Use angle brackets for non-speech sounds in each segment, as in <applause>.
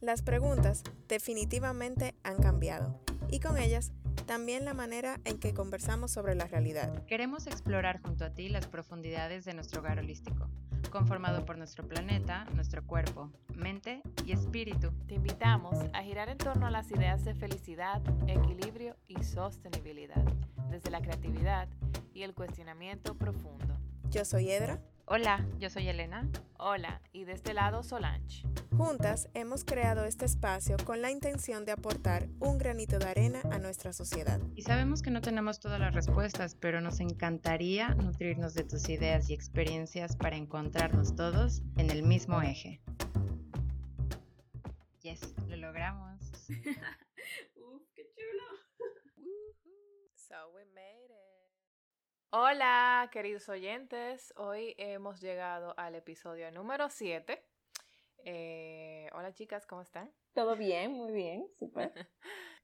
Las preguntas definitivamente han cambiado y con ellas también la manera en que conversamos sobre la realidad. Queremos explorar junto a ti las profundidades de nuestro hogar holístico, conformado por nuestro planeta, nuestro cuerpo, mente y espíritu. Te invitamos a girar en torno a las ideas de felicidad, equilibrio y sostenibilidad, desde la creatividad y el cuestionamiento profundo. Yo soy Edra. Hola, yo soy Elena. Hola, y de este lado Solange. Juntas hemos creado este espacio con la intención de aportar un granito de arena a nuestra sociedad. Y sabemos que no tenemos todas las respuestas, pero nos encantaría nutrirnos de tus ideas y experiencias para encontrarnos todos en el mismo eje. Yes, lo logramos. <laughs> Uf, qué chulo. so we made it. Hola, queridos oyentes. Hoy hemos llegado al episodio número 7. Eh, hola, chicas, ¿cómo están? Todo bien, muy bien, súper. <laughs>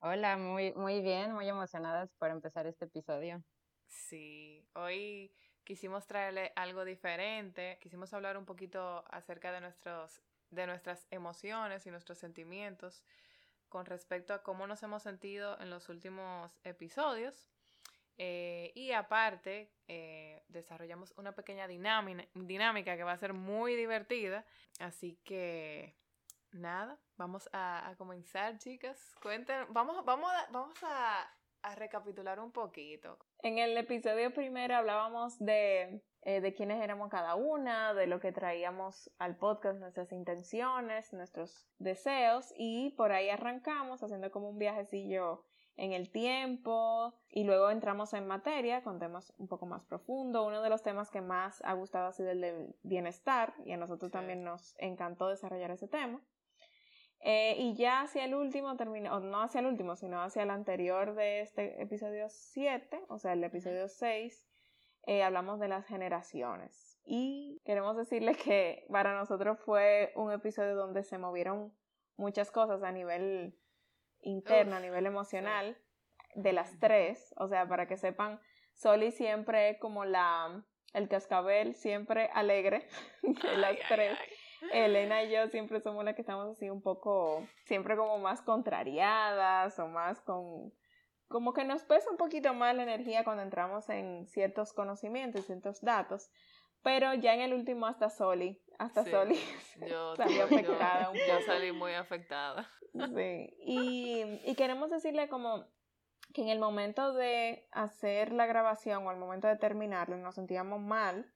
Hola, muy, muy bien, muy emocionadas por empezar este episodio. Sí, hoy quisimos traerle algo diferente. Quisimos hablar un poquito acerca de, nuestros, de nuestras emociones y nuestros sentimientos con respecto a cómo nos hemos sentido en los últimos episodios. Eh, aparte, eh, desarrollamos una pequeña dinámica que va a ser muy divertida. Así que, nada, vamos a, comenzar, chicas. Cuenten, vamos, a, vamos a, recapitular un poquito. En el episodio primero hablábamos de, eh, de quiénes éramos cada una, de lo que traíamos al podcast, nuestras intenciones, nuestros deseos, y por ahí arrancamos haciendo como un viajecillo en el tiempo y luego entramos en materia con temas un poco más profundos. Uno de los temas que más ha gustado ha sido el del bienestar y a nosotros también nos encantó desarrollar ese tema. Eh, y ya hacia el último terminó, o no hacia el último, sino hacia el anterior de este episodio 7, o sea, el episodio 6, eh, hablamos de las generaciones. Y queremos decirles <laughs> que para nosotros fue un episodio donde se movieron muchas cosas a nivel interno, a nivel emocional, de las tres. O sea, para que sepan, Soli siempre es como la, el cascabel, siempre alegre <laughs> de las tres. Elena y yo siempre somos las que estamos así un poco, siempre como más contrariadas o más con, como que nos pesa un poquito más la energía cuando entramos en ciertos conocimientos, ciertos datos. Pero ya en el último hasta Soli, hasta Soli yo, <laughs> salió afectada. Yo, salí muy afectada. Sí, y, y queremos decirle como que en el momento de hacer la grabación o al momento de terminarlo nos sentíamos mal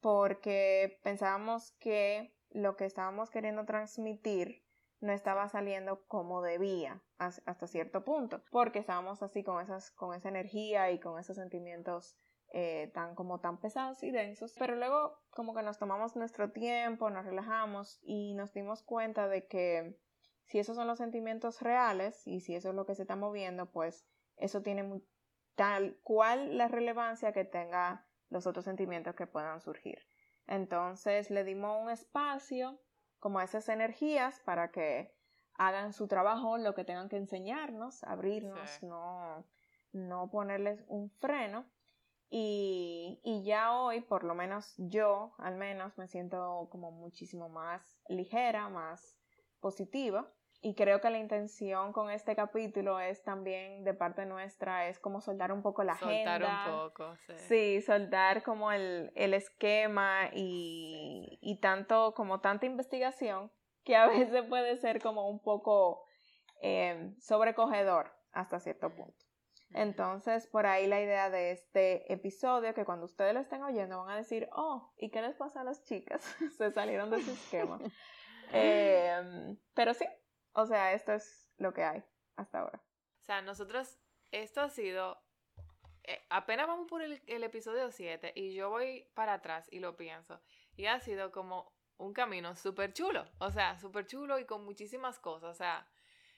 porque pensábamos que lo que estábamos queriendo transmitir no estaba saliendo como debía hasta cierto punto porque estábamos así con esas con esa energía y con esos sentimientos eh, tan como tan pesados y densos, pero luego como que nos tomamos nuestro tiempo, nos relajamos y nos dimos cuenta de que si esos son los sentimientos reales y si eso es lo que se está moviendo, pues eso tiene tal cual la relevancia que tenga los otros sentimientos que puedan surgir. Entonces le dimos un espacio como a esas energías para que hagan su trabajo, lo que tengan que enseñarnos, abrirnos, no, no ponerles un freno. Y, y, ya hoy, por lo menos yo, al menos, me siento como muchísimo más ligera, más positiva. Y creo que la intención con este capítulo es también de parte nuestra, es como soltar un poco la soltar agenda. Un poco, sí. Sí, soltar como el, el esquema y, y tanto, como tanta investigación que a <laughs> veces puede ser como un poco eh, sobrecogedor hasta cierto punto. Entonces, por ahí la idea de este episodio, que cuando ustedes lo estén oyendo van a decir, oh, ¿y qué les pasa a las chicas? <laughs> Se salieron de su esquema. <laughs> Em, pero sí, o sea, esto es lo que hay hasta ahora. O sea, nosotros, esto ha sido, eh, apenas vamos por el, el episodio 7 y yo voy para atrás y lo pienso, y ha sido como un camino súper chulo, o sea, súper chulo y con muchísimas cosas, o sea,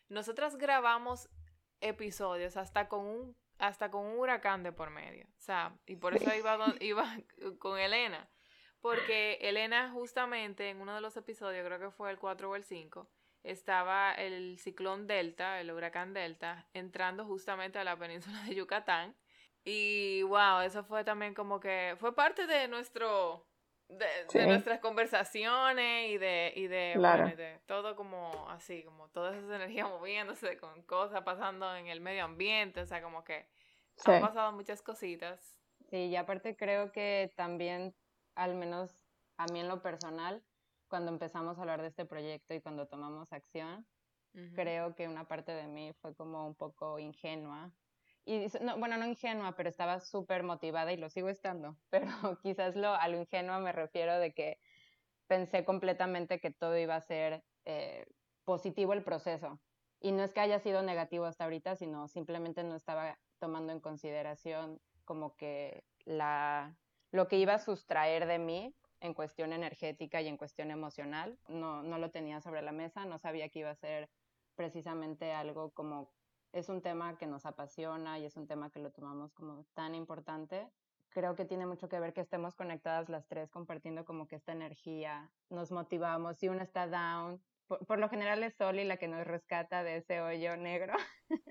nosotras grabamos episodios hasta con un hasta con un huracán de por medio. O sea, y por eso iba, <laughs> iba con Elena. Porque Elena justamente en uno de los episodios, creo que fue el 4 o el 5, estaba el ciclón Delta, el huracán Delta, entrando justamente a la península de Yucatán. Y wow, eso fue también como que fue parte de nuestro de, nuestras conversaciones y de, y de, de, todo como así, como toda esa energía <laughs> moviéndose con cosas pasando en el medio ambiente, o sea, como que han pasado muchas cositas. Sí, y aparte creo que también, al menos a mí en lo personal, cuando empezamos a hablar de este proyecto y cuando tomamos acción, creo que una parte de mí fue como un poco ingenua y no, bueno, no ingenua, pero estaba súper motivada y lo sigo estando, <laughs> pero quizás lo, a lo ingenua me refiero de que pensé completamente que todo iba a ser eh, positivo el proceso. Y no es que haya sido negativo hasta ahorita, sino simplemente no estaba tomando en consideración como que la, lo que iba a sustraer de mí en cuestión energética y en cuestión emocional, no, no lo tenía sobre la mesa, no sabía que iba a ser precisamente algo como es un tema que nos apasiona y es un tema que lo tomamos como tan importante. Creo que tiene mucho que ver que estemos conectadas las tres compartiendo como que esta energía, nos motivamos. Si una está down, por, lo general es Sol y la que nos rescata de ese hoyo negro.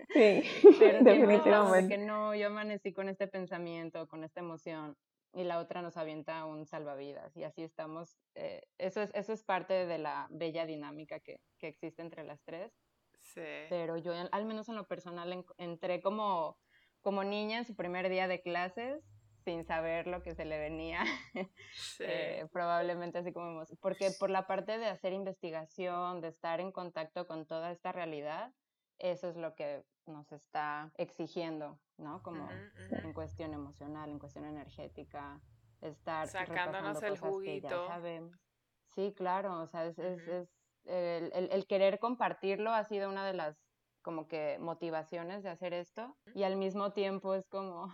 Sí, <laughs> <laughs> definitivamente. Que no, yo amanecí con este pensamiento, con esta emoción y la otra nos avienta un salvavidas y así estamos. Eh, eso, es, eso es parte de la bella dinámica que, que existe entre las tres pero yo, al menos en lo personal, entré como, como niña en su primer día de clases sin saber lo que se le venía, eh, probablemente así como, porque por la parte de hacer investigación, de estar en contacto con toda esta realidad, eso es lo que nos está exigiendo, ¿no? Como en cuestión emocional, en cuestión energética, estar sacándonos el juguito. Sí, claro, o sea, es, es el, el, querer compartirlo ha sido una de las como que motivaciones de hacer esto. Y al mismo tiempo es como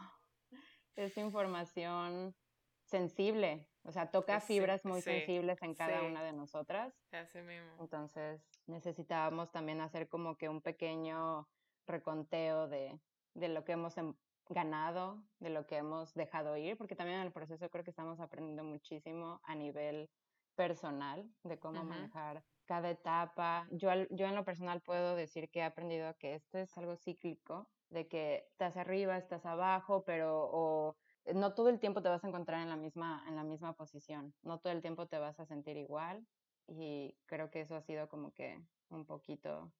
<laughs> esta información sensible, o sea, toca fibras muy sensibles en cada una de nosotras. Así mismo. Entonces necesitábamos también hacer como que un pequeño reconteo de, de lo que hemos em, ganado, de lo que hemos dejado ir, porque también en el proceso creo que estamos aprendiendo muchísimo a nivel personal de cómo manejar cada etapa. Yo, yo en lo personal puedo decir que he aprendido que esto es algo cíclico, de que estás arriba, estás abajo, pero o, no todo el tiempo te vas a encontrar en la misma en la misma posición, no todo el tiempo te vas a sentir igual y creo que eso ha sido como que un poquito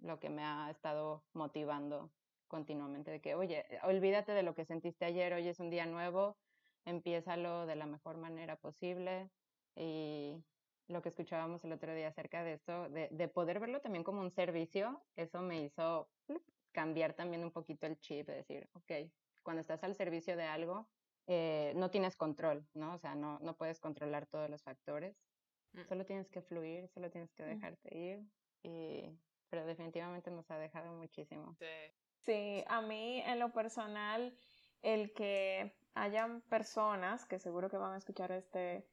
lo que me ha estado motivando continuamente de que, oye, olvídate de lo que sentiste ayer, hoy es un día nuevo, empiézalo de la mejor manera posible y lo que escuchábamos el otro día acerca de esto, de, poder verlo también como un servicio, eso me hizo cambiar también un poquito el chip, de decir, ok, cuando estás al servicio de algo, eh, no tienes control, ¿no? O sea, no, no puedes controlar todos los factores, mm. solo tienes que fluir, solo tienes que mm. dejarte ir, y, pero definitivamente nos ha dejado muchísimo. Sí, a mí en lo personal, el que hayan personas que seguro que van a escuchar este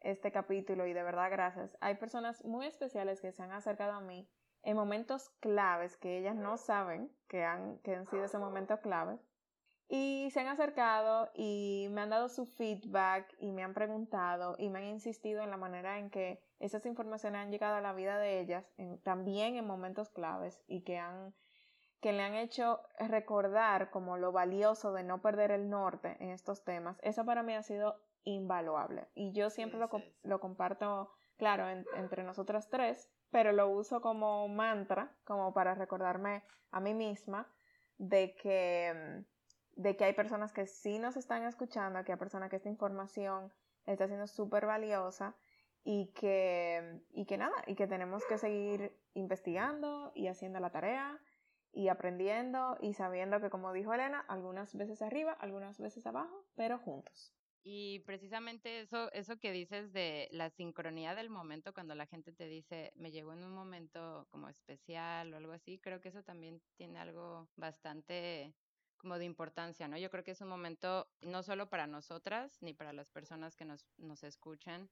este capítulo y de verdad gracias. Hay personas muy especiales que se han acercado a mí en momentos claves que ellas no saben que han, que han sido ese momento clave. Y se han acercado y me han dado su feedback y me han preguntado y me han insistido en la manera en que esas informaciones han llegado a la vida de ellas, también en momentos claves y que, han, que le han hecho recordar como lo valioso de no perder el norte en estos temas. Eso para mí ha sido invaluable. Y yo siempre lo, lo, comparto, claro, entre nosotras tres, pero lo uso como mantra, como para recordarme a mí misma de que, de que hay personas que sí nos están escuchando, que hay personas que esta información está siendo súper valiosa y que, y que nada, y que tenemos que seguir investigando y haciendo la tarea y aprendiendo y sabiendo que, como dijo Elena, algunas veces arriba, algunas veces abajo, pero juntos. Y precisamente eso, eso que dices de la sincronía del momento, cuando la gente te dice, me llegó en un momento como especial o algo así, creo que eso también tiene algo bastante como de importancia, ¿no? Yo creo que es un momento no solo para nosotras ni para las personas que nos, nos escuchan,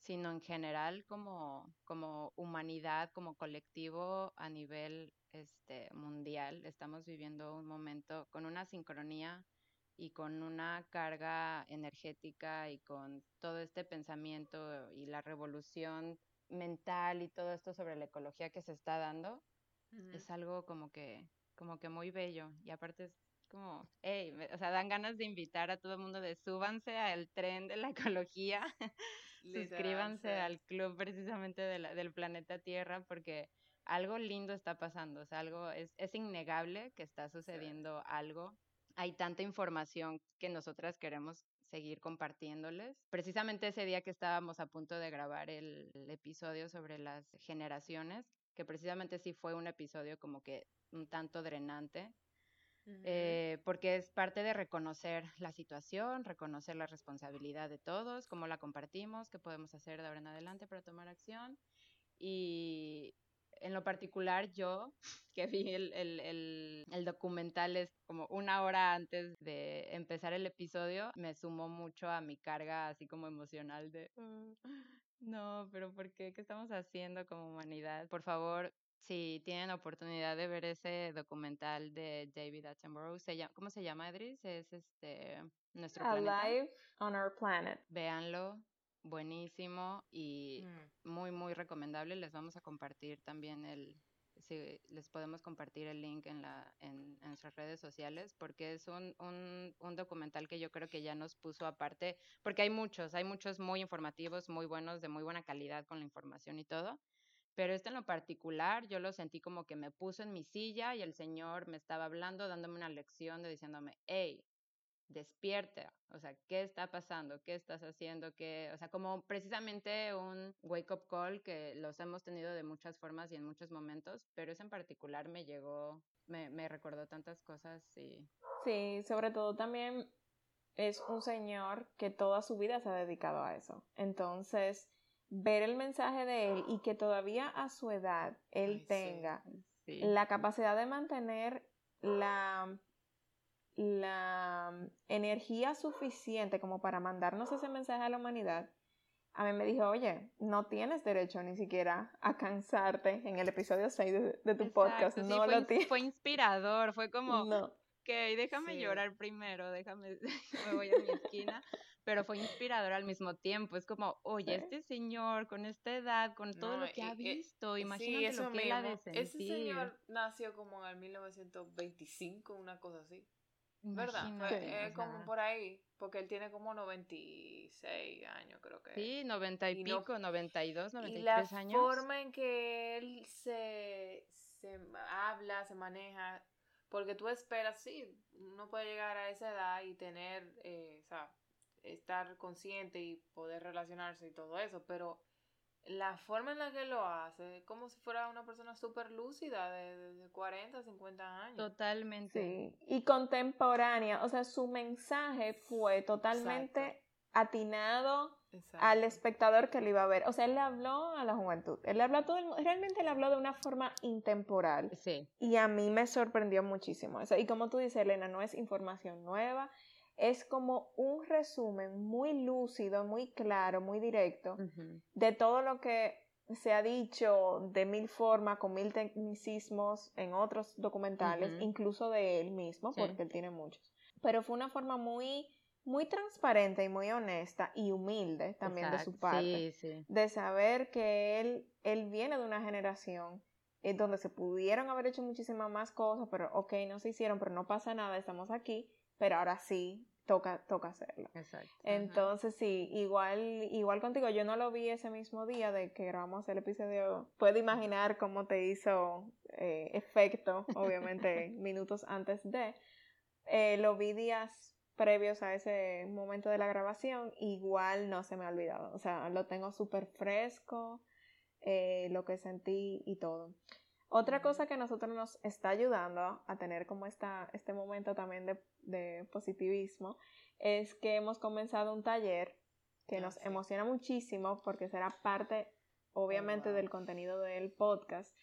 sino en general como, como humanidad, como colectivo a nivel este, mundial. Estamos viviendo un momento con una sincronía y con una carga energética y con todo este pensamiento y la revolución mental y todo esto sobre la ecología que se está dando, es algo como que, como que muy bello. Y aparte es como, hey, o sea, dan ganas de invitar a todo el mundo de súbanse al tren de la ecología, <laughs> suscríbanse al club precisamente del planeta Tierra porque algo lindo está pasando, o sea, algo es, es innegable que está sucediendo algo. Hay tanta información que nosotras queremos seguir compartiéndoles. Precisamente ese día que estábamos a punto de grabar el, episodio sobre las generaciones, que precisamente sí fue un episodio como que un tanto drenante, eh, porque es parte de reconocer la situación, reconocer la responsabilidad de todos, cómo la compartimos, qué podemos hacer de ahora en adelante para tomar acción. Y en lo particular, yo que vi el, el, el, documental es como una hora antes de empezar el episodio, me sumó mucho a mi carga así como emocional de, ah, no, pero ¿por qué? ¿Qué estamos haciendo como humanidad? Por favor, si tienen oportunidad de ver ese documental de David Attenborough, se llama, ¿cómo se llama, Edris? Es este nuestro Alive on Our Planet. Véanlo, buenísimo y mm. muy, muy recomendable. Les vamos a compartir también el, si les podemos compartir el link en, la, en, nuestras redes sociales, porque es un, un, un, documental que yo creo que ya nos puso aparte, porque hay muchos, hay muchos muy informativos, muy buenos, de muy buena calidad con la información y todo, pero este en lo particular yo lo sentí como que me puso en mi silla y el Señor me estaba hablando, dándome una lección de diciéndome, hey, despierta, o sea, ¿qué está pasando? ¿Qué estás haciendo? ¿Qué? O sea, como precisamente un wake up call que los hemos tenido de muchas formas y en muchos momentos, pero ese en particular me llegó, me, me recordó tantas cosas y... Sí, sobre todo también es un señor que toda su vida se ha dedicado a eso. Entonces, ver el mensaje de él y que todavía a su edad él tenga la capacidad de mantener la la energía suficiente como para mandarnos ese mensaje a la humanidad, a mí me dijo, oye, no tienes derecho ni siquiera a cansarte en el episodio 6 de, tu podcast. no lo fue, fue inspirador, fue como, no. ok, déjame llorar primero, déjame, <laughs> me voy a mi esquina. Pero fue inspirador al mismo tiempo. Es como, oye, este señor con esta edad, con todo lo que ha visto, imagínate lo que él ha de sentir. Ese señor nació como en el 1925, una cosa así. ¿Verdad? es como por ahí, porque él tiene como 96 años, creo que. Sí, 90 y, pico, 92, 93 y la años. La forma en que él se, se habla, se maneja, porque tú esperas, sí, uno puede llegar a esa edad y tener, eh, o sea, estar consciente y poder relacionarse y todo eso, pero la forma en la que lo hace es como si fuera una persona súper lúcida de, 40, 50 años. Totalmente. Sí, y contemporánea, o sea, su mensaje fue totalmente atinado al espectador que le iba a ver. O sea, él le habló a la juventud, él le habló a todo el mundo, realmente le habló de una forma intemporal. Sí. Y a mí me sorprendió muchísimo eso. Y como tú dices, Elena, no es información nueva, es como un resumen muy lúcido, muy claro, muy directo de todo lo que se ha dicho de mil formas, con mil tecnicismos en otros documentales, incluso de él mismo, porque él tiene muchos. Pero fue una forma muy, muy transparente y muy honesta y humilde también de su parte, de saber que él, él viene de una generación en donde se pudieron haber hecho muchísimas más cosas, pero ok, no se hicieron, pero no pasa nada, estamos aquí, pero ahora sí toca, toca hacerlo. Exacto. Entonces, sí, igual, igual contigo, yo no lo vi ese mismo día de que grabamos el episodio. Puedo imaginar cómo te hizo eh, efecto, <laughs> obviamente, minutos antes de. Eh, lo vi días previos a ese momento de la grabación, igual no se me ha olvidado. O sea, lo tengo súper fresco, eh, lo que sentí y todo. Otra cosa que a nosotros nos está ayudando a tener como esta, este momento también de, positivismo es que hemos comenzado un taller que ah, nos emociona muchísimo porque será parte obviamente oh, del contenido del podcast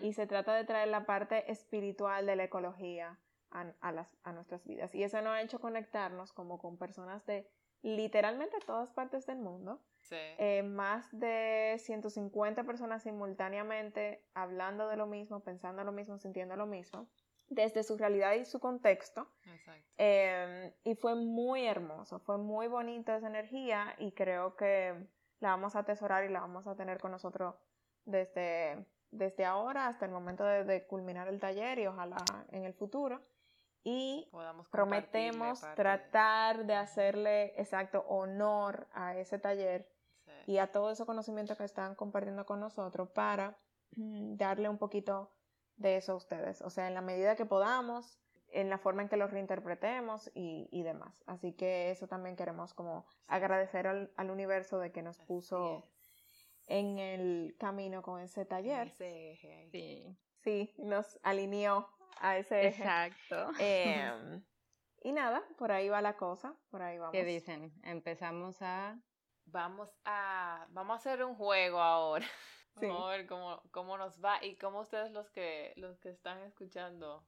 y se trata de traer la parte espiritual de la ecología a, las, a nuestras vidas. Y eso nos ha hecho conectarnos como con personas de literalmente todas partes del mundo eh, más de 150 personas simultáneamente hablando de lo mismo, pensando lo mismo, sintiendo lo mismo, desde su realidad y su contexto. Em, y fue muy hermoso, fue muy bonita esa energía y creo que la vamos a atesorar y la vamos a tener con nosotros desde, desde ahora hasta el momento de, de culminar el taller y ojalá en el futuro. Y prometemos tratar de hacerle exacto honor a ese taller Sí. y a todo ese conocimiento que están compartiendo con nosotros para mm, darle un poquito de eso a ustedes. O sea, en la medida que podamos, en la forma en que lo reinterpretemos y, y demás. Así que eso también queremos como agradecer al, al universo de que nos Así puso es. en el camino con ese taller. Ese eje ahí. Sí, Sí, nos alineó a ese eje. exacto. Em, y nada, por ahí va la cosa, por ahí vamos. ¿Qué dicen? Empezamos a... Vamos a, vamos a hacer un juego ahora. <laughs> Sí. Vamos a ver cómo, cómo nos va y cómo ustedes los que, los que están escuchando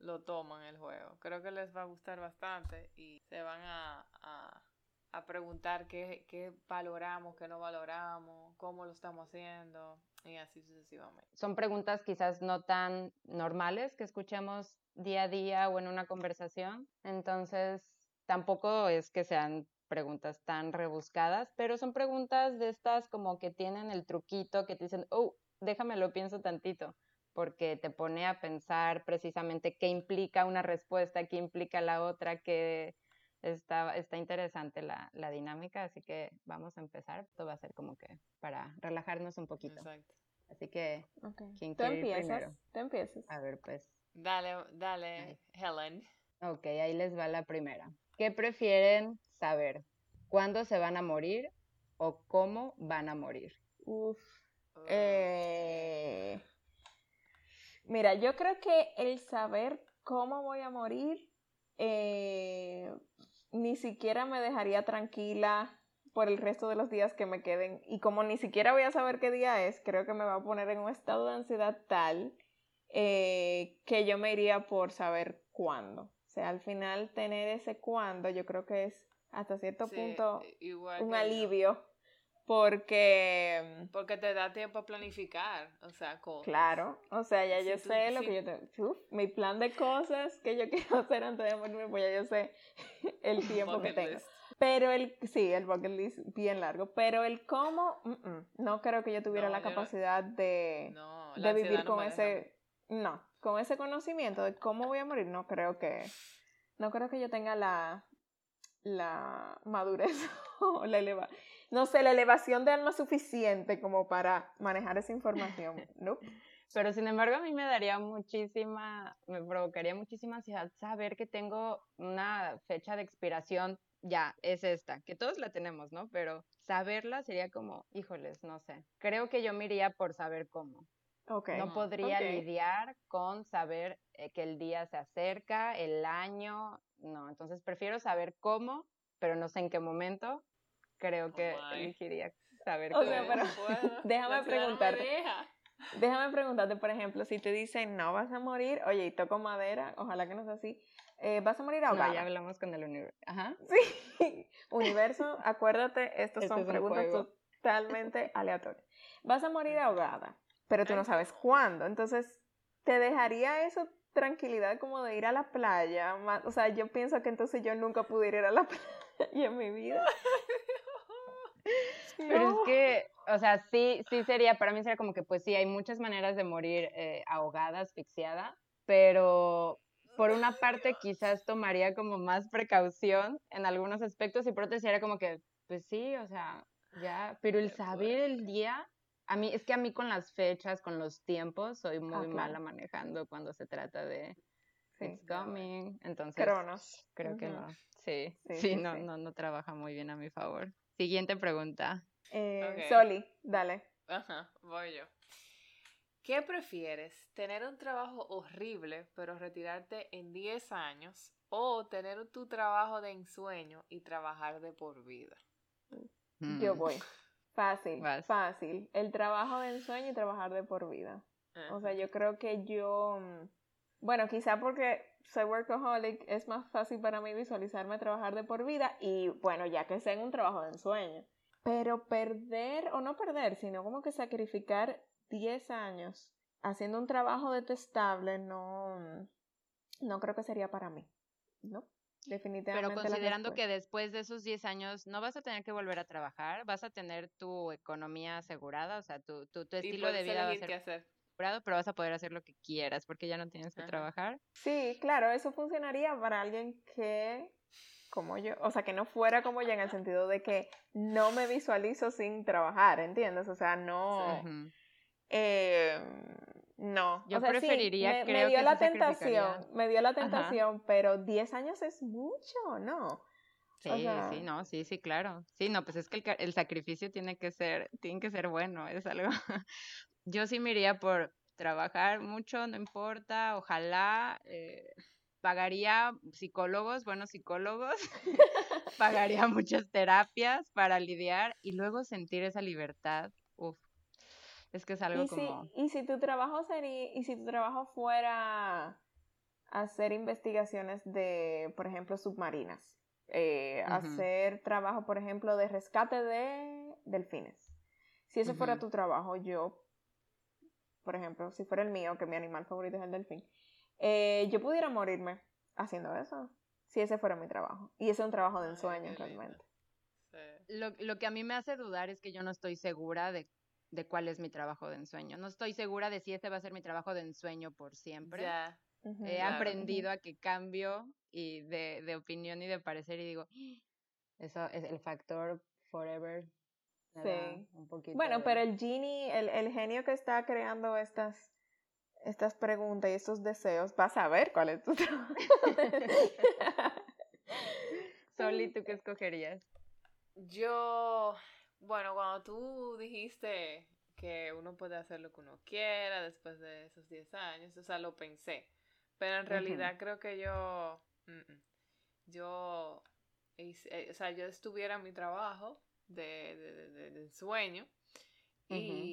lo toman el juego. Creo que les va a gustar bastante y se van a, a, a preguntar qué, qué valoramos, qué no valoramos, cómo lo estamos haciendo y así sucesivamente. Son preguntas quizás no tan normales que escuchemos día a día o en una conversación. Entonces, tampoco es que sean preguntas tan rebuscadas, pero son preguntas de estas como que tienen el truquito que te dicen, oh, déjame lo pienso tantito, porque te pone a pensar precisamente qué implica una respuesta, qué implica la otra, que está, está interesante la, la dinámica, así que vamos a empezar. Esto va a ser como que para relajarnos un poquito. Exacto. Así que, Ok. ¿Quién Tú quiere ir empiezas, primero? tú empiezas. a ver, pues. Dale, dale. Helen. Ok, ahí les va la primera. ¿Qué prefieren saber? ¿Cuándo se van a morir o cómo van a morir? Uf. Uh, Eh, Mira, yo creo que el saber cómo voy a morir eh, ni siquiera me dejaría tranquila por el resto de los días que me queden. Y como ni siquiera voy a saber qué día es, creo que me va a poner en un estado de ansiedad tal eh, que yo me iría por saber cuándo. O sea, al final tener ese cuándo yo creo que es hasta cierto sí, punto un yo. Porque Porque te da tiempo a planificar, o sea, cosas. Claro, o sea, ya Si yo tú- sé lo si- que yo tengo. Mi plan de cosas que yo <laughs> quiero hacer antes de morirme, pues ya yo sé <laughs> el <laughs> tiempo que tengo. list. Pero el, sí, el bucket list bien largo, pero el cómo, mm, mm, no creo que yo tuviera No, la yo no- capacidad de, No, de vivir con ese, no, con ese conocimiento de cómo voy a morir, no creo que, no creo que yo tenga la, la madurez <laughs> o la eleva, no sé, la elevación de alma suficiente como para manejar esa información, <laughs> ¿no? Pero sin embargo, a mí me daría muchísima, me provocaría muchísima ansiedad saber que tengo una fecha de expiración, ya, es esta, que todos la tenemos, ¿no? Pero saberla sería como, híjoles, no sé. Creo que yo me iría por saber cómo. No podría lidiar con saber eh, que el día se acerca, el año, no. Entonces prefiero saber cómo, pero no sé en qué momento. Creo que Oh, my. elegiría saber O cómo. sea, pero- <laughs> déjame no preguntarte. Déjame preguntarte, por ejemplo, si te dicen no vas a morir, oye, y toco madera, ojalá que no sea así, eh, vas a morir No, ahogada. ya hablamos con el universo. Ajá. Sí. <laughs> Universo, acuérdate, estas Este son preguntas totalmente <laughs> aleatorias. Vas a morir ahogada, pero tú no sabes cuándo. Entonces, ¿te dejaría eso tranquilidad como de ir a la playa? Ma- O sea, yo pienso que entonces yo nunca pudiera ir a la <laughs> playa en mi vida. <laughs> Pero es que, o sea, sí, sí sería, para mí sería como que, pues sí, hay muchas maneras de morir eh, ahogada, asfixiada, pero por una parte quizás tomaría como más precaución en algunos aspectos y por otra sería como que, pues sí, o sea, ya, pero el saber el día, a mí, es que a mí con las fechas, con los tiempos, soy muy Ah, claro. mala manejando cuando se trata de Sí. it's coming, entonces Cronos. creo que no, sí, Sí, sí, sí, no, sí. no, no trabaja muy bien a mi favor. Siguiente pregunta. Eh. Soli, dale. Ajá, voy yo. ¿Qué prefieres? ¿Tener un trabajo horrible pero retirarte en 10 años? ¿O tener tu trabajo de ensueño y trabajar de por vida? Yo Mm. voy. Fácil, Vas. fácil. El trabajo de ensueño y trabajar de por vida. O sea, yo creo que yo, mm, bueno, quizá porque soy workaholic, es más fácil para mí visualizarme trabajar de por vida y bueno, ya que sea en un trabajo de ensueño. Pero perder, o no perder, sino como que sacrificar 10 años haciendo un trabajo detestable, no, mm, no creo que sería para mí. ¿No? Definitivamente. Pero considerando que después de esos 10 años no vas a tener que volver a trabajar, vas a tener tu economía asegurada, o sea, tu, tu, estilo de vida va a ser... hacer. apurado, pero vas a poder hacer lo que quieras porque ya no tienes que Ajá. trabajar. Sí, claro, eso funcionaría para alguien que, como yo, o sea, que no fuera como yo en el sentido de que no me visualizo sin trabajar, ¿entiendes? O sea, no, eh, no. Yo o sea, sí, preferiría, me, me creo dio que la tentación, me dio la Ajá. tentación, pero 10 años es mucho, ¿no? Sí, O sea- sí, no, sí, sí, claro. Sí, no, pues es que el sacrificio tiene que ser, tiene que ser bueno, es algo. <laughs> Yo sí me iría por trabajar mucho, no importa, ojalá, eh, pagaría psicólogos, buenos psicólogos, <laughs> pagaría muchas terapias para lidiar y luego sentir esa libertad. Uf, es que es algo Y si, como, y si tu trabajo sería, y si tu trabajo fuera hacer investigaciones de, por ejemplo, submarinas, eh, hacer trabajo, por ejemplo, de rescate de delfines. Si ese fuera tu trabajo, yo, por ejemplo, si fuera el mío, que mi animal favorito es el delfín, eh, yo pudiera morirme haciendo eso, si ese fuera mi trabajo. Y ese es un trabajo de ensueño, realmente. Sí. lo, lo que a mí me hace dudar es que yo no estoy segura de, de cuál es mi trabajo de ensueño. No estoy segura de si ese va a ser mi trabajo de ensueño por siempre. Ujú. He Claro. aprendido a que cambio y de, de opinión y de parecer y digo, "Ah, eso es el factor forever. Sí. un poquito Bueno, de- pero el genie, el, el genio que está creando estas, estas preguntas y estos deseos, va a saber cuál es tu <laughs> trabajo. Soli, ¿tú qué escogerías? Yo, bueno, cuando tú dijiste que uno puede hacer lo que uno quiera después de esos 10 años, o sea, lo pensé. Pero en realidad creo que yo, mm, mm, yo, hice- eh, o sea, yo estuviera en mi trabajo de, de, de- de- y, y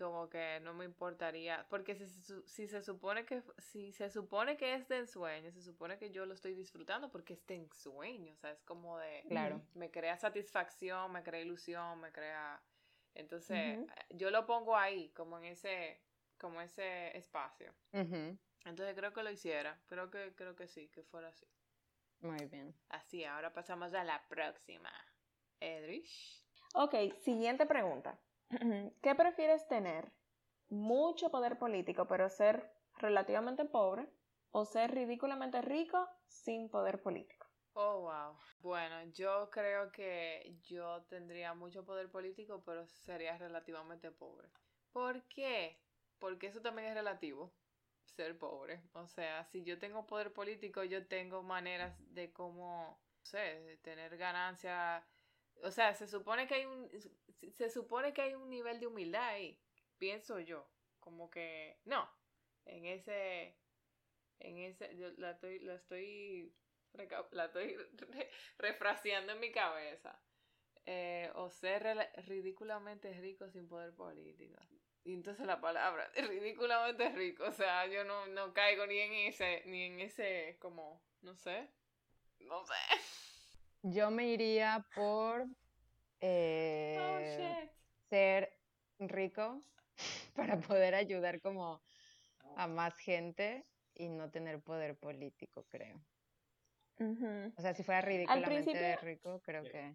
como que no me importaría, porque si, si se supone que, si se supone que es de ensueño, se supone que yo lo estoy disfrutando porque es de ensueño, o sea, es como de, Claro. me crea satisfacción, me crea ilusión, me crea... Entonces, eh, yo lo pongo ahí, como en ese, como ese espacio. Entonces creo que lo hiciera, creo que, creo que sí, que fuera así. Muy bien. Así, ahora pasamos a la próxima. Edrich. Ok, siguiente pregunta. ¿Qué prefieres tener? ¿Mucho poder político pero ser relativamente pobre? ¿O ser ridículamente rico sin poder político? Oh, wow. Bueno, yo creo que yo tendría mucho poder político, pero sería relativamente pobre. ¿Por qué? Porque eso también es relativo, ser pobre. O sea, si yo tengo poder político, yo tengo maneras de cómo, no sé, tener ganancia. O sea, se supone que hay un, se supone que hay un nivel de humildad ahí, pienso yo. Como que, no, en ese, en ese, yo la estoy, la estoy la estoy re- refraseando en mi cabeza. Eh, o ser ridículamente rico sin poder político. Y entonces la palabra, <laughs> ridículamente rico, o sea, yo no, no caigo ni en ese, ni en ese, como, no sé, no sé. Yo me iría por eh, Oh, shit. ser rico <laughs> para poder ayudar como a más gente y no tener poder político, creo. O sea, si fuera ridículamente principio- rico, creo que...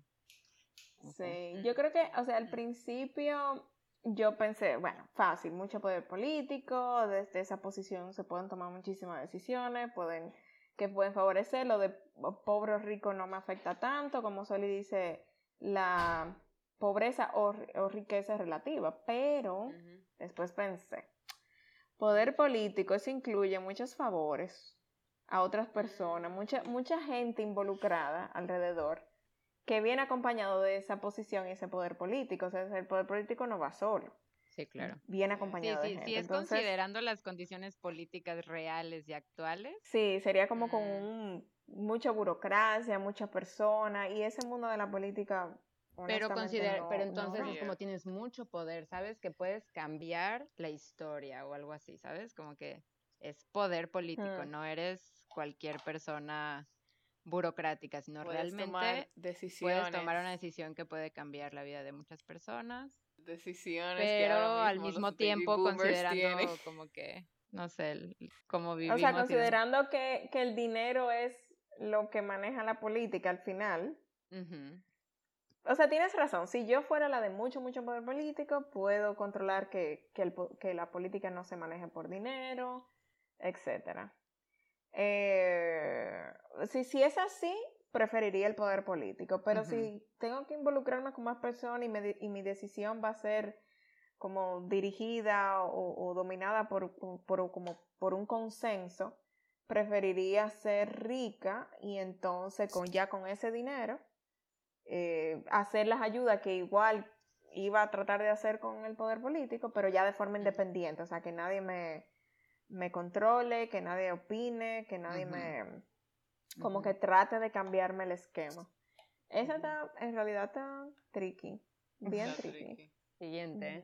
Sí, yo creo que, o sea, al principio yo pensé, bueno, fácil, mucho poder político, desde esa posición se pueden tomar muchísimas decisiones, pueden que pueden favorecer, lo de pobre o rico no me afecta tanto, como Soli dice, la pobreza o, o riqueza es relativa, pero después pensé, poder político, eso incluye muchos favores a otras personas, mucha, mucha gente involucrada alrededor que viene acompañado de esa posición y ese poder político. O sea, el poder político no va solo, Sí, claro. viene Sí, Sí, acompañado de sí, gente. sí, es Entonces, considerando las condiciones políticas reales y actuales. sí, sería como con Mm. un- mucha burocracia, mucha persona y ese mundo de la política. Pero, honestamente, consider- no- pero entonces es como tienes mucho poder, ¿sabes? Que puedes cambiar la historia o algo así, ¿sabes? Como que es poder político, Mm. no eres cualquier persona burocrática, sino Puedes realmente tomar decisiones. puedes tomar una decisión que puede cambiar la vida de muchas personas, decisiones que pero al mismo los tiempo considerando tienen. como que, no sé, cómo <laughs> O vivimos. sea, y demás. considerando que, que el dinero es lo que maneja la política al final, o sea, tienes razón. Si yo fuera la de mucho, mucho poder político, puedo controlar que, que, el, que la política no se maneje por dinero, etc. Eh, si, si es así, preferiría el poder político. Pero si tengo que involucrarme con más personas y, me, y mi decisión va a ser como dirigida o, dominada por, por, como por un consenso, preferiría ser rica y entonces con, ya con ese dinero eh, hacer las ayudas que igual iba a tratar de hacer con el poder político, pero ya de forma independiente, o sea, que nadie me, me controle, que nadie opine, que nadie me... como que trate de cambiarme el esquema. Esa está, en realidad está tricky, bien tricky. Siguiente.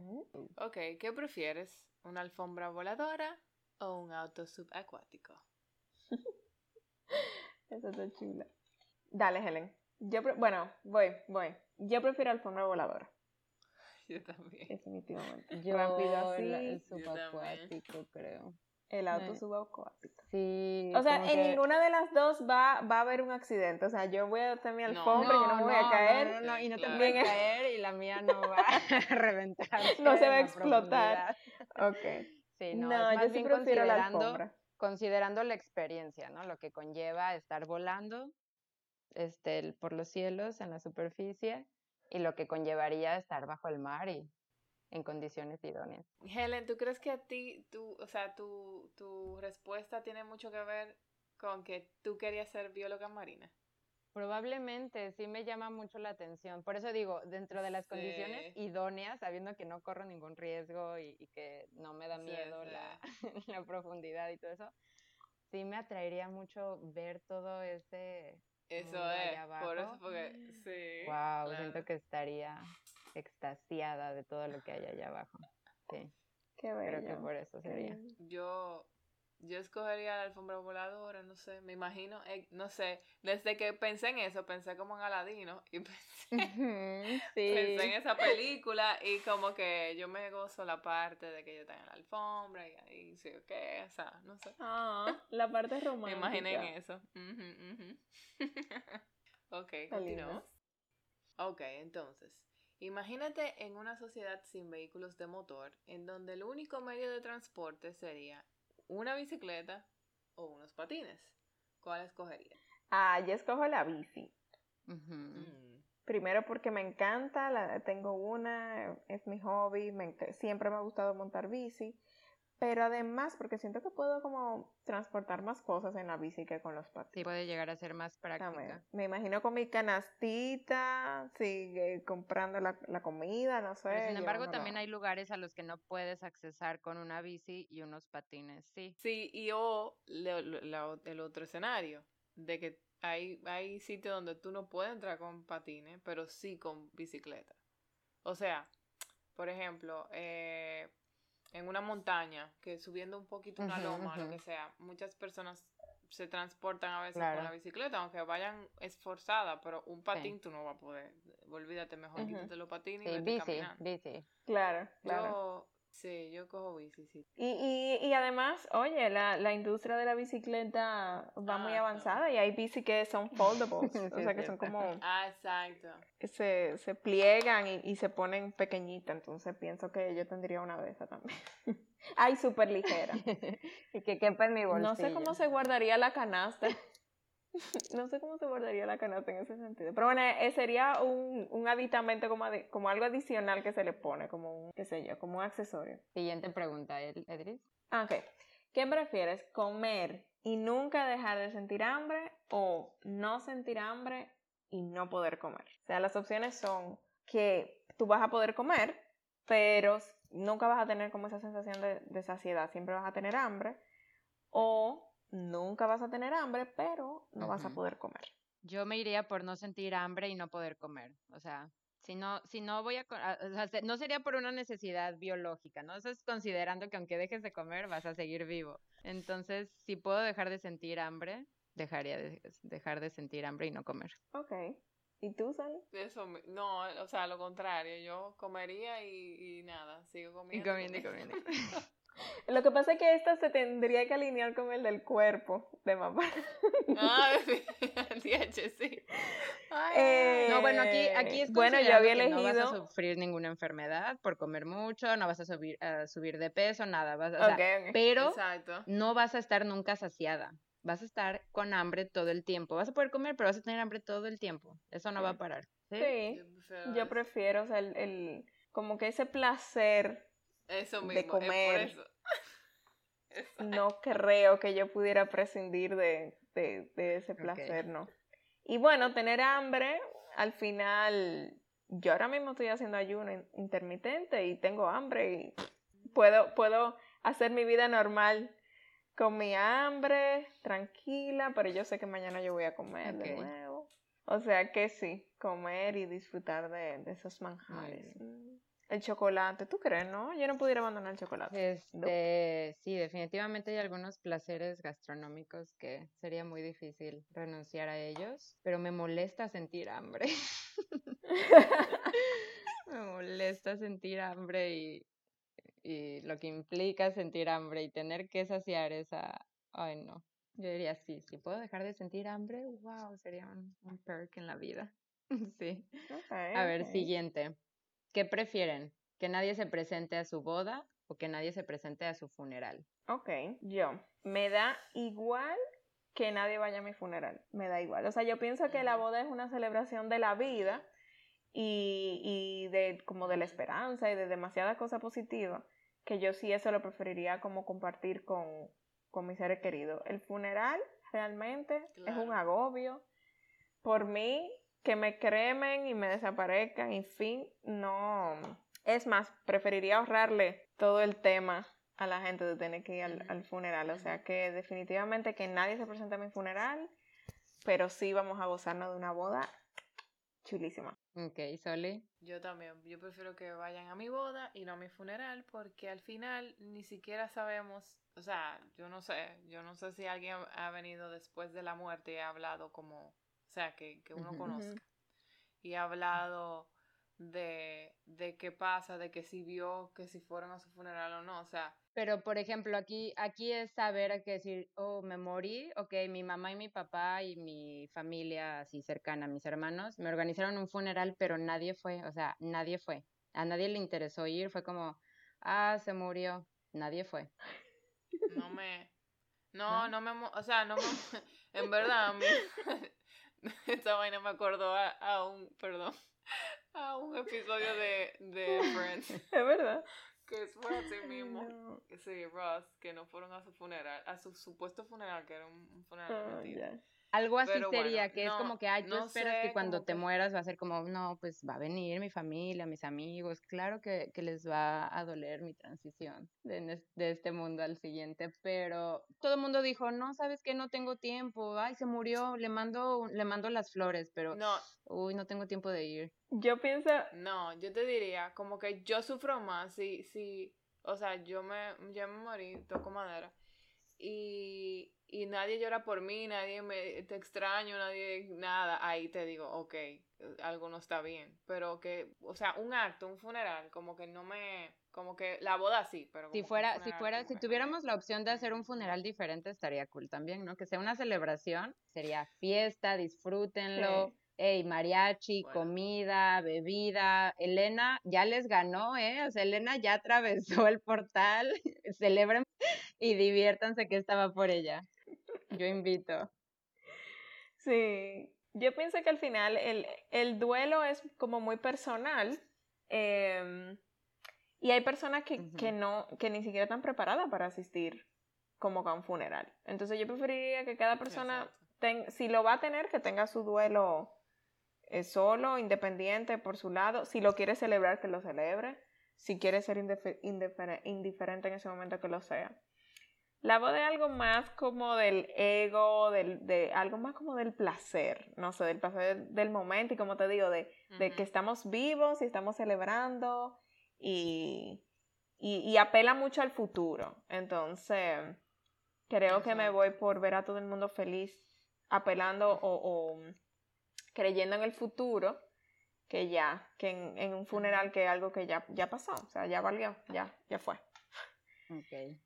Ok, ¿qué prefieres? ¿Una alfombra voladora o un auto subacuático? <laughs> Esa está chula. Dale, Helen. Yo, bueno, voy, voy. Yo prefiero alfombra voladora. <laughs> Yo también. Definitivamente. Yo Rápido así. el subacuático, creo. El auto subacuático. Sí. O sea, en ninguna de las dos va, va a haber un accidente. O sea, yo voy a tener mi alfombra y yo no me voy a caer. No, no, y no te voy a caer y la mía no va <laughs> a <laughs> reventar. no se va a explotar. Ok. Sí, no, no yo sí prefiero la alfombra. Considerando la experiencia, ¿no? Lo que conlleva estar volando este, por los cielos en la superficie y lo que conllevaría estar bajo el mar y en condiciones idóneas. Helen, ¿tú crees que a ti, tú, o sea, tu, tu respuesta tiene mucho que ver con que tú querías ser bióloga marina? Probablemente, sí me llama mucho la atención. Por eso digo, dentro de las condiciones idóneas, sabiendo que no corro ningún riesgo y, que no me da miedo La, <laughs> la, profundidad y todo eso, sí me atraería mucho ver todo ese... Eso es, por eso, porque sí. Wow, siento que estaría extasiada de todo lo que hay allá abajo. Sí. Qué bello. Creo que por eso sería. Yo, yo escogería la alfombra voladora, no sé, me imagino, eh, no sé, desde que pensé en eso, pensé como en Aladino y <laughs> pensé, pensé en esa película y como que yo me gozo la parte de que yo tenga la alfombra y ahí sí, ok, o sea, no sé. Ah, la parte romántica. <laughs> Me imaginé en eso. <laughs> ok, continuamos. Ok, entonces, Imagínate en una sociedad sin vehículos de motor, en donde el único medio de transporte sería una bicicleta o unos patines. ¿Cuál escogerías? Ah, yo escojo la bici. Mm. Primero porque me encanta, la, tengo una, es mi hobby, siempre me ha gustado montar bici pero además porque siento que puedo como transportar más cosas en la bici que con los patines. Sí, puede llegar a ser más práctica. Me, imagino con mi canastita, sigue comprando la, comida, no sé. sin embargo, también hay lugares a los que no puedes accesar con una bici y unos patines, sí. Sí, y o el otro escenario, de que hay, hay sitios donde tú no puedes entrar con patines, pero sí con bicicleta. O sea, por ejemplo, eh, en una montaña, que subiendo un poquito una loma, lo que sea, muchas personas se transportan a veces con la bicicleta, aunque vayan esforzadas, pero un patín tú no vas a poder. Olvídate, mejor quítate los patines y bici, caminando. bici. Claro, claro. Sí, yo cojo bici, sí. Y, y, y además, oye, la, la industria de la bicicleta va muy ah, avanzada y hay bici que son foldables, <laughs> o sea, que son como... <laughs> Ah, exacto. Se, se pliegan y, y se ponen pequeñitas, entonces pienso que yo tendría una de esas también. <laughs> Ay, súper ligera. y que quepa en mi bolsillo. No sé cómo se guardaría la canasta. <laughs> no sé cómo se guardaría la canasta en ese sentido. Pero bueno, eh, sería un, un aditamento como, como algo adicional que se le pone, como un, qué sé yo, como un accesorio. Siguiente pregunta, Edris. Ah, ok. ¿Qué prefieres? ¿Comer y nunca dejar de sentir hambre o no sentir hambre y no poder comer? O sea, las opciones son que tú vas a poder comer, pero nunca vas a tener como esa sensación de, de saciedad, siempre vas a tener hambre. O nunca vas a tener hambre, pero no vas a poder comer. Yo me iría por no sentir hambre y no poder comer. O sea, si no, si no voy a, o sea, no sería por una necesidad biológica, ¿no? Eso es considerando que aunque dejes de comer, vas a seguir vivo. Entonces, si puedo dejar de sentir hambre, dejaría de dejar de sentir hambre y no comer. Ok. ¿Y tú, Sally? Eso, no, o sea, lo contrario, yo comería y, y nada, sigo comiendo. Y comiendo y <laughs> comiendo. Lo que pasa es que esta se tendría que alinear con el del cuerpo de mamá. Ah, <laughs> sí. Eh, No, bueno, aquí, aquí es bueno, yo había que no vas a elegido- sufrir ninguna enfermedad por comer mucho, no vas a subir, a subir de peso, nada. Vas, o sea, pero Exacto. no vas a estar nunca saciada. Vas a estar con hambre todo el tiempo. Vas a poder comer, pero vas a tener hambre todo el tiempo. Eso no va a parar. ¿sí? Sí, Yo prefiero o sea, el, el- como que ese placer, Eso mismo. de es por comer. eso. Exacto. no creo que yo pudiera prescindir de, de, de ese placer, ¿no? Y bueno, tener hambre, al final, yo ahora mismo estoy haciendo ayuno in- intermitente y tengo hambre y puedo, puedo hacer mi vida normal con mi hambre, tranquila, pero yo sé que mañana yo voy a comer de nuevo. O sea que sí, comer y disfrutar de, de esos manjares. El chocolate, ¿tú crees, no? Yo no pudiera abandonar el chocolate. Este, sí, definitivamente hay algunos placeres gastronómicos que sería muy difícil renunciar a ellos, pero me molesta sentir hambre. <laughs> me molesta sentir hambre y, y lo que implica sentir hambre y tener que saciar esa, ay no. Yo diría sí, si puedo dejar de sentir hambre, wow, sería un, un perk en la vida. <laughs> Sí. A ver, siguiente. ¿Qué prefieren? ¿Que nadie se presente a su boda o que nadie se presente a su funeral? Ok, yo. Me da igual que nadie vaya a mi funeral. Me da igual. O sea, yo pienso que la boda es una celebración de la vida y, y de como de la esperanza y de demasiadas cosas positivas que yo sí eso lo preferiría como compartir con, con mis seres queridos. El funeral realmente es un agobio. Por mí, que me cremen y me desaparezcan y fin, no. Es más, preferiría ahorrarle todo el tema a la gente de tener que ir al, funeral. O sea que definitivamente que nadie se presente a mi funeral, pero sí vamos a gozarnos de una boda chulísima. Ok, Soli. Yo también, yo prefiero que vayan a mi boda y no a mi funeral porque al final ni siquiera sabemos, o sea, yo no sé, yo no sé si alguien ha venido después de la muerte y ha hablado como, sea, que, que uno Ujú. conozca y ha hablado de, de qué pasa, de que si vio que si fueron a su funeral o no, o sea, Pero, por ejemplo, aquí, aquí es saber que decir, oh, me morí, ok, mi mamá y mi papá y mi familia así cercana, mis hermanos, me organizaron un funeral, pero nadie fue, o sea, nadie fue. A nadie le interesó ir, fue como, ah, se murió, nadie fue. no me, ¿No? no, no me, o sea, no me, <laughs> en verdad, a mí, <laughs> <laughs> esta vaina me acordó a, a un, perdón, <laughs> a un episodio de, de Friends. <laughs> Es verdad. Que fue así mismo. No. Sí, Ross, que no fueron a su funeral, a su supuesto funeral, que era un, un funeral ya. Algo así Pero bueno, sería, que es como que, ay, tú no esperas sé, que cuando te que- mueras va a ser como, no, pues va a venir mi familia, mis amigos, claro que, que les va a doler mi transición de, de este mundo al siguiente, pero todo el mundo dijo, no, sabes que no tengo tiempo, ay, se murió, le mando, le mando las flores, pero, No, uy, no tengo tiempo de ir. Yo pienso, no, yo te diría, como que yo sufro más si, si, o sea, yo me, yo me morí, toco madera, y, y nadie llora por mí, nadie me, te extraño, nadie, nada, ahí te digo, ok, algo no está bien, pero que, o sea, un acto, un funeral, como que no me, como que la boda sí, pero Si como fuera, si funeral fuera, como si que no tuviéramos la opción de hacer un funeral diferente, estaría cool también, ¿no? Que sea una celebración, sería fiesta, disfrútenlo. Sí. Ey, mariachi, Bueno. comida, bebida. Elena ya les ganó, ¿eh? O sea, Elena ya atravesó el portal. <laughs> Celebren y diviértanse que estaba por ella. Yo invito. Sí, yo pienso que al final el, el duelo es como muy personal em, y hay personas que, que no, que ni siquiera están preparadas para asistir como a un funeral. Entonces yo preferiría que cada persona, ten- si lo va a tener, que tenga su duelo eh, solo, independiente, por su lado. Si lo quiere celebrar, que lo celebre. Si quiere ser indife- indifere- indiferente en ese momento, que lo sea. La boda es algo más como del ego, del, de algo más como del placer, no sé, del placer del momento y como te digo, de, de que estamos vivos y estamos celebrando y, y, y apela mucho al futuro. Entonces, creo que me voy por ver a todo el mundo feliz, apelando o, o creyendo en el futuro, que ya, que en, en un funeral que algo que ya, ya pasó, o sea, ya valió, ya, ya fue. Ok.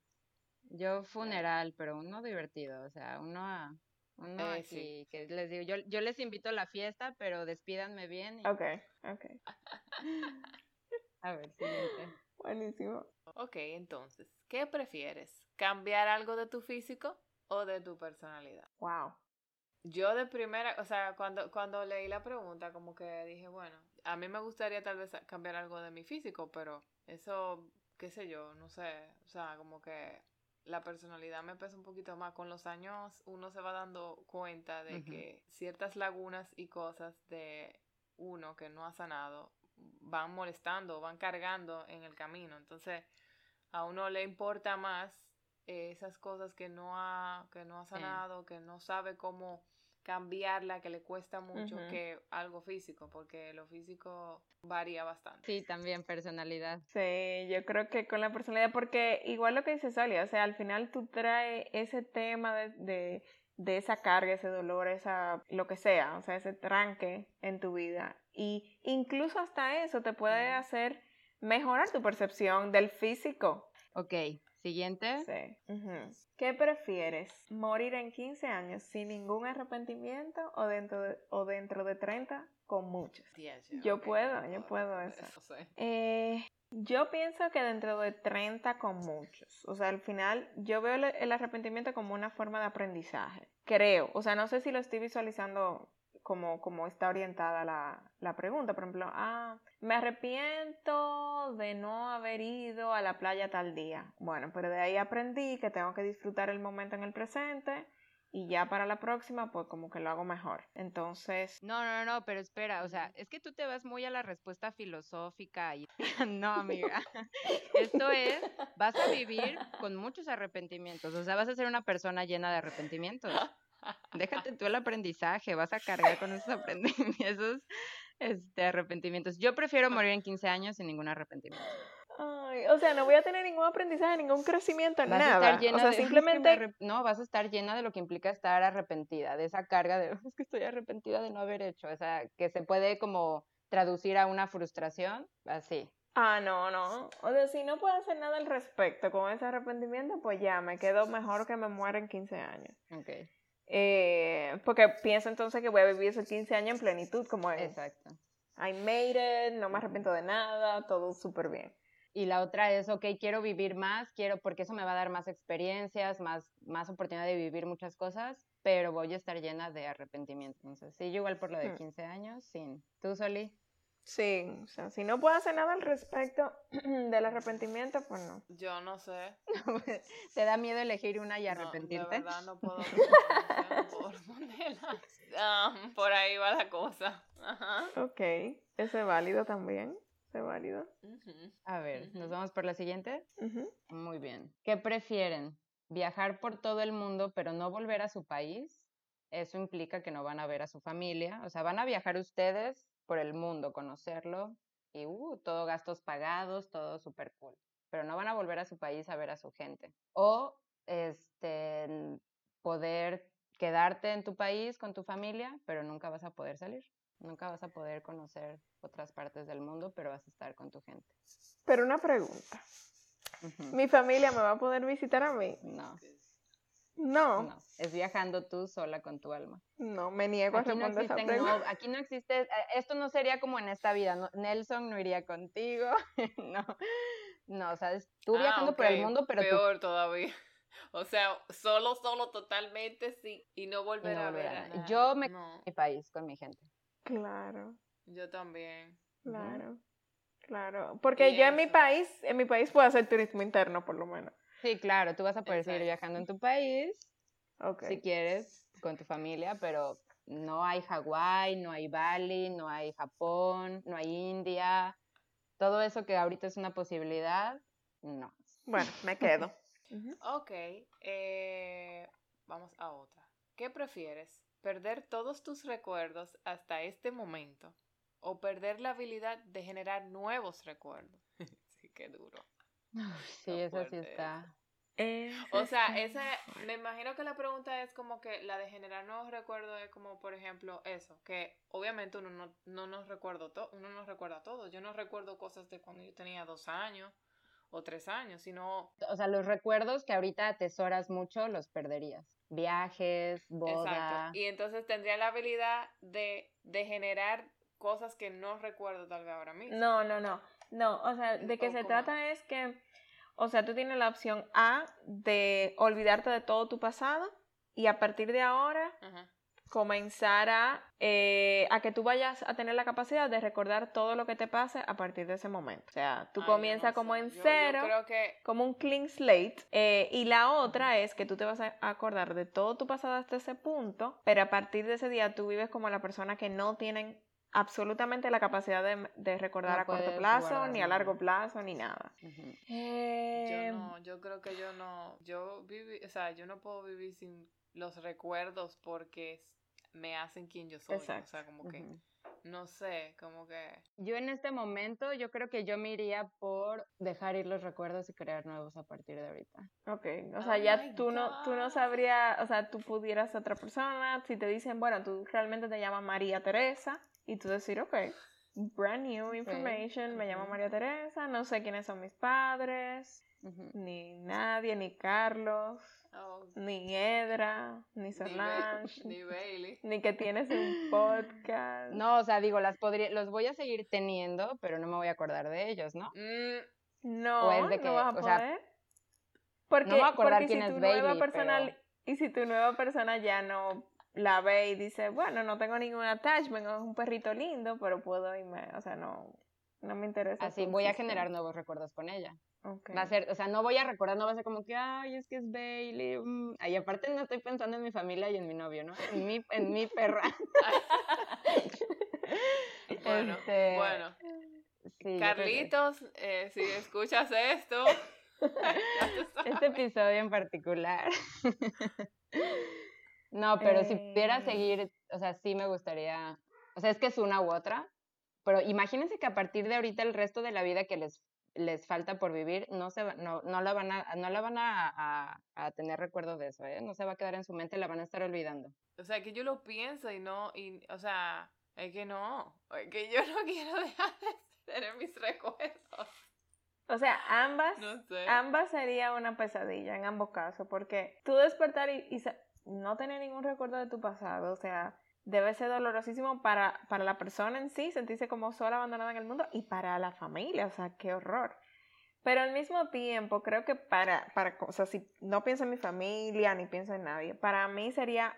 Yo funeral, pero uno divertido, o sea, uno a, uno Eh, aquí, sí. que les digo, yo, yo les invito a la fiesta, pero despídanme bien. y- Ok, ok. A ver, siguiente. Buenísimo. Ok, entonces, ¿qué prefieres? ¿Cambiar algo de tu físico o de tu personalidad? Wow. Yo de primera, o sea, cuando, cuando leí la pregunta, como que dije, bueno, a mí me gustaría tal vez cambiar algo de mi físico, pero eso, qué sé yo, no sé, o sea, como que la personalidad me pesa un poquito más. Con los años uno se va dando cuenta de que ciertas lagunas y cosas de uno que no ha sanado van molestando, van cargando en el camino. Entonces, a uno le importa más eh, esas cosas que no ha, que no ha sanado, que no sabe cómo cambiarla, que le cuesta mucho, que algo físico, porque lo físico varía bastante. Sí, también personalidad. Sí, yo creo que con la personalidad, porque igual lo que dice Solia, o sea, al final tú traes ese tema de, de, de esa carga, ese dolor, esa, lo que sea, o sea, ese tranque en tu vida. Y incluso hasta eso te puede hacer mejorar tu percepción del físico. Ok, siguiente. Sí. ¿Qué prefieres? ¿Morir en 15 años sin ningún arrepentimiento o dentro de, o dentro de 30 con muchos? Yo puedo, no yo puedo puedo con eso. eso, sí. Eh, yo pienso que dentro de 30 con muchos. O sea, al final yo veo el, el arrepentimiento como una forma de aprendizaje. Creo. O sea, no sé si lo estoy visualizando como, como está orientada la, la pregunta. Por ejemplo, ah, me arrepiento de no haber ido a la playa tal día. Bueno, pero de ahí aprendí que tengo que disfrutar el momento en el presente y ya para la próxima, pues como que lo hago mejor. Entonces, No, no, no, pero espera, o sea, es que tú te vas muy a la respuesta filosófica y <laughs> no, amiga. Esto es, vas a vivir con muchos arrepentimientos, o sea, vas a ser una persona llena de arrepentimientos. Déjate tú el aprendizaje, vas a cargar con esos aprendimientos, este, arrepentimientos. Yo prefiero morir en 15 años sin ningún arrepentimiento. ay, o sea, no voy a tener ningún aprendizaje, ningún crecimiento, Vas a nada. estar llena o sea, de, "Es que me simplemente arrep-". no, vas a estar llena de lo que implica estar arrepentida, de esa carga de, <laughs> es que estoy arrepentida de no haber hecho, o sea, que se puede como traducir a una frustración, así. Ah, no, no. O sea, si no puedo hacer nada al respecto con ese arrepentimiento, pues ya me quedo mejor que me muera en 15 años. Ok, Eh, porque pienso entonces que voy a vivir esos 15 años en plenitud, como es. exacto. I made it, no me arrepiento de nada, todo súper bien. Y la otra es, ok, quiero vivir más, quiero, porque eso me va a dar más experiencias, más, más oportunidad de vivir muchas cosas, pero voy a estar llena de arrepentimiento. Entonces, sí, yo igual por lo de Hmm. 15 años, sin. ¿Tú, Soli? Sí, o sea, si no puedo hacer nada al respecto <clears throat> del arrepentimiento, pues no. Yo no sé. <laughs> ¿Te da miedo elegir una y No, arrepentirte? de verdad no puedo, no no responderla. Ah, por ahí va la cosa. Ajá. Ok, ese es válido también. Ese es válido. A ver, ¿nos vamos por la siguiente? Muy bien. ¿Qué prefieren? ¿Viajar por todo el mundo pero no volver a su país? Eso implica que no van a ver a su familia. O sea, van a viajar ustedes por el mundo, conocerlo y uh, todo gastos pagados, todo súper cool. Pero no van a volver a su país a ver a su gente. O este, poder quedarte en tu país con tu familia, pero nunca vas a poder salir. Nunca vas a poder conocer otras partes del mundo, pero vas a estar con tu gente. Pero una pregunta. ¿Mi familia me va a poder visitar a mí? No. No, No, es viajando tú sola con tu alma. no, me niego a Aquí no responder esa existen, pregunta. no, aquí no existe, eh, esto no sería como en esta vida, no- Nelson no iría contigo, <laughs> no, no, o sea, es tú Ah, viajando por el mundo, pero tú peor todavía. <laughs> O sea, solo, solo, totalmente sí. Y no volver no a volver ver a a nadie. Yo me- No, mi país, con mi gente. Claro, yo también. claro, claro. Porque Y yo en mi país, en mi país puedo hacer turismo interno por lo menos. Sí, claro, tú vas a poder seguir viajando en tu país, Ok. si quieres, con tu familia, pero no hay Hawái, no hay Bali, no hay Japón, no hay India, todo eso que ahorita es una posibilidad, no. Bueno, me quedo. <laughs> Ok, eh, vamos a otra. ¿Qué prefieres? ¿Perder todos tus recuerdos hasta este momento o perder la habilidad de generar nuevos recuerdos? <laughs> sí, qué duro. <laughs> Sí, eso sí está. O sea, fuerte. me imagino que la pregunta es como que la de generar nuevos recuerdos es como, por ejemplo, eso, que obviamente uno no, no nos recuerda todo, uno no recuerda todo. Yo no recuerdo cosas de cuando yo tenía dos años o tres años, sino... O sea, los recuerdos que ahorita atesoras mucho los perderías. Viajes, boda. Exacto. Y entonces tendría la habilidad de, de generar cosas que no recuerdo tal vez ahora mismo. No, no, no. No, o sea, de que ¿O se cómo? trata es que, o sea, tú tienes la opción A de olvidarte de todo tu pasado y a partir de ahora comenzar a, eh, a que tú vayas a tener la capacidad de recordar todo lo que te pase a partir de ese momento. O sea, tú Ay, comienzas no como en Yo- yo cero, creo que como un clean slate, eh, y la otra es que tú te vas a acordar de todo tu pasado hasta ese punto, pero a partir de ese día tú vives como la persona que no tienen absolutamente la capacidad de, de recordar No a corto plazo, guardar ni a largo plazo, ni nada. Ujú. yo Eh, no, yo creo que yo no, yo viví, o sea, yo no puedo vivir sin los recuerdos porque me hacen quien yo soy. O Exacto. sea, como que, no sé, como que... Yo en este momento, yo creo que yo me iría por dejar ir los recuerdos y crear nuevos a partir de ahorita. Ok, o sea, Oh ya tú no, tú no sabrías, o sea, tú pudieras ser otra persona, si te dicen, bueno, tú realmente te llamas María Teresa, y tú decir, ok, brand new information, me llamo. María Teresa, no sé quiénes son mis padres, ni nadie, ni Carlos, oh, ni Edra, ni ni, Ba- Solange, ni Bailey. <laughs> ni que tienes un <laughs> podcast. No, o sea, digo, las podría, los voy a seguir teniendo, pero no me voy a acordar de ellos, ¿no? Mm, No, O es de que, no vas a o sea, poder. Porque, no me voy a acordar porque quién si es tu nueva Bailey, persona, pero- y si tu nueva persona ya no la ve y dice, bueno, no tengo ningún attachment, es un perrito lindo, pero puedo irme, o sea, no, no me interesa. Así voy a generar nuevos recuerdos con ella. Va a ser, o sea, no voy a recordar, no va a ser como que, ay, es que es Bailey. mm". Y aparte no estoy pensando en mi familia y en mi novio, ¿no? En mi, en mi perra. <laughs> bueno, Este, bueno. sí, Carlitos, eh, si escuchas esto. <laughs> <laughs> Este episodio en particular. No, pero si pudiera Eh. seguir, o sea, sí me gustaría, o sea, es que es una u otra, pero imagínense que a partir de ahorita el resto de la vida que les, les falta por vivir, no, se va- no, no la van, a, no la van a, a- a tener recuerdo de eso, ¿eh? No se va a quedar en su mente, la van a estar olvidando. O sea, que yo lo pienso y no, y, o sea, es que no, es que yo <laughs> no quiero dejar de tener mis recuerdos. O sea, ambas, No sé. ambas sería una pesadilla en ambos casos, porque tú despertar y, y no tener ningún recuerdo de tu pasado, o sea, debe ser dolorosísimo para, para la persona en sí, sentirse como sola, abandonada en el mundo, y para la familia, o sea, qué horror. Pero al mismo tiempo, creo que para, para, o sea, si no pienso en mi familia ni pienso en nadie, para mí sería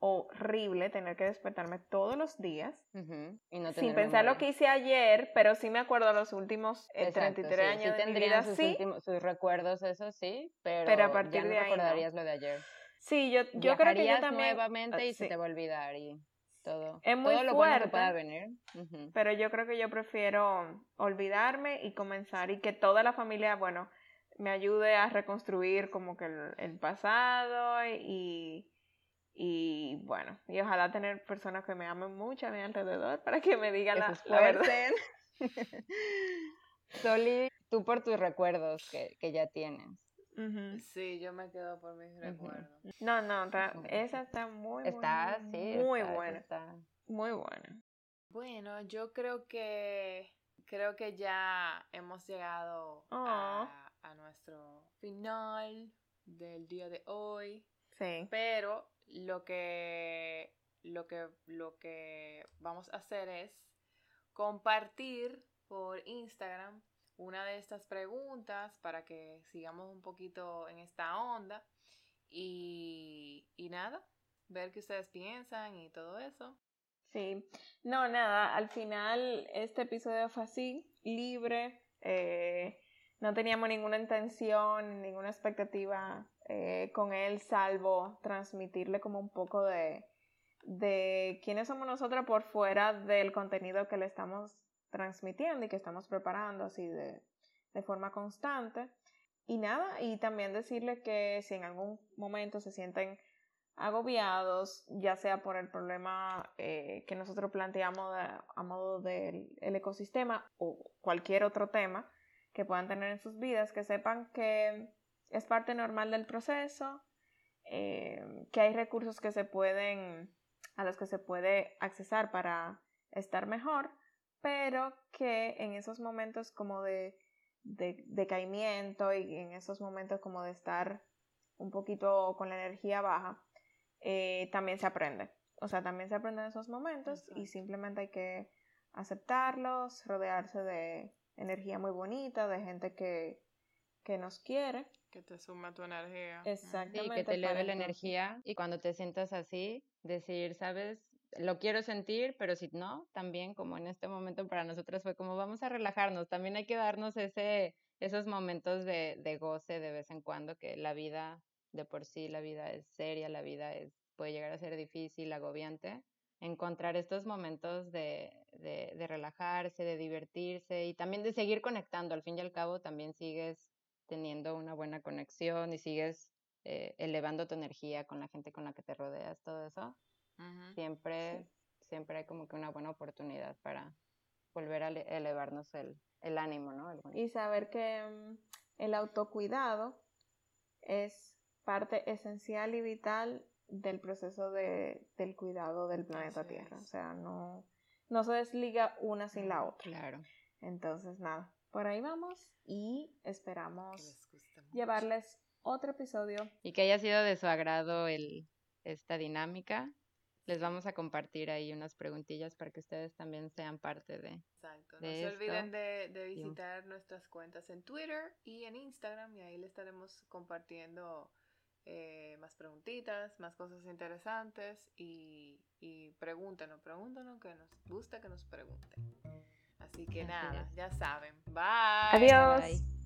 horrible tener que despertarme todos los días Ujú, Y no sin pensar lo que hice ayer, pero sí me acuerdo los últimos eh, Exacto, 33 sí, años sí de mi tendrían vida, sus, sí. últimos, sus recuerdos, eso sí, pero, Pero a partir ya no de ahí no. recordarías lo de ayer. Sí, yo, yo creo que yo también, nuevamente y ah, se sí. te va a olvidar y todo. Es muy todo lo bueno que fuerte. pueda venir. Pero yo creo que yo prefiero olvidarme y comenzar y que toda la familia, bueno, me ayude a reconstruir como que el, el pasado y, y bueno, y ojalá tener personas que me amen mucho a mi alrededor para que me digan la, se la verdad. <laughs> <laughs> Soli, tú por tus recuerdos que, que ya tienes. Sí, yo me quedo por mis recuerdos. No, no, está- esa está muy, muy, Está, muy, sí. muy está, buena, está. muy buena. Bueno, yo creo que creo que ya hemos llegado a, a nuestro final del día de hoy. Sí. Pero lo que lo que lo que vamos a hacer es compartir por Instagram una de estas preguntas para que sigamos un poquito en esta onda y, y nada, ver qué ustedes piensan y todo eso. Sí, no, nada, al final este episodio fue así, libre, eh, no teníamos ninguna intención, ninguna expectativa eh, con él, salvo transmitirle como un poco de, de quiénes somos nosotras por fuera del contenido que le estamos transmitiendo y que estamos preparando así de, de forma constante. Y nada, y también decirle que si en algún momento se sienten agobiados, ya sea por el problema eh, que nosotros planteamos de- a modo del el ecosistema o cualquier otro tema que puedan tener en sus vidas, que sepan que es parte normal del proceso, eh, que hay recursos que se pueden, a los que se puede accesar para estar mejor, pero que en esos momentos como de, de decaimiento y en esos momentos como de estar un poquito con la energía baja, eh, también se aprende. O sea, también se aprende en esos momentos y simplemente hay que aceptarlos, rodearse de energía muy bonita, de gente que, que nos quiere. Que te suma tu energía. Exactamente. Sí, que te eleve la energía y cuando te sientas así, decir, sabes, lo quiero sentir, pero si no, también como en este momento para nosotros fue como vamos a relajarnos, también hay que darnos ese, esos momentos de, de goce de vez en cuando, que la vida de por sí, la vida es seria, la vida es, puede llegar a ser difícil, agobiante. Encontrar estos momentos de, de, de relajarse, de divertirse y también de seguir conectando. Al fin y al cabo, también sigues teniendo una buena conexión y sigues eh, elevando tu energía con la gente con la que te rodeas, todo eso siempre, siempre hay como que una buena oportunidad para volver a elevarnos el, el ánimo, ¿no? y saber que mm, el autocuidado es parte esencial y vital del proceso de, del cuidado del planeta Tierra. O sea, no, no se desliga una sin la otra. Claro. Entonces, nada, por ahí vamos y esperamos llevarles otro episodio. Y que haya sido de su agrado el, esta dinámica les vamos a compartir ahí unas preguntillas para que ustedes también sean parte de. Exacto. No se olviden de, de visitar nuestras cuentas en Twitter y en Instagram y ahí les estaremos compartiendo eh, más preguntitas, más cosas interesantes y, y pregúntenos, pregúntenos que nos gusta que nos pregunten. Así que nada, ya saben. Bye. Adiós.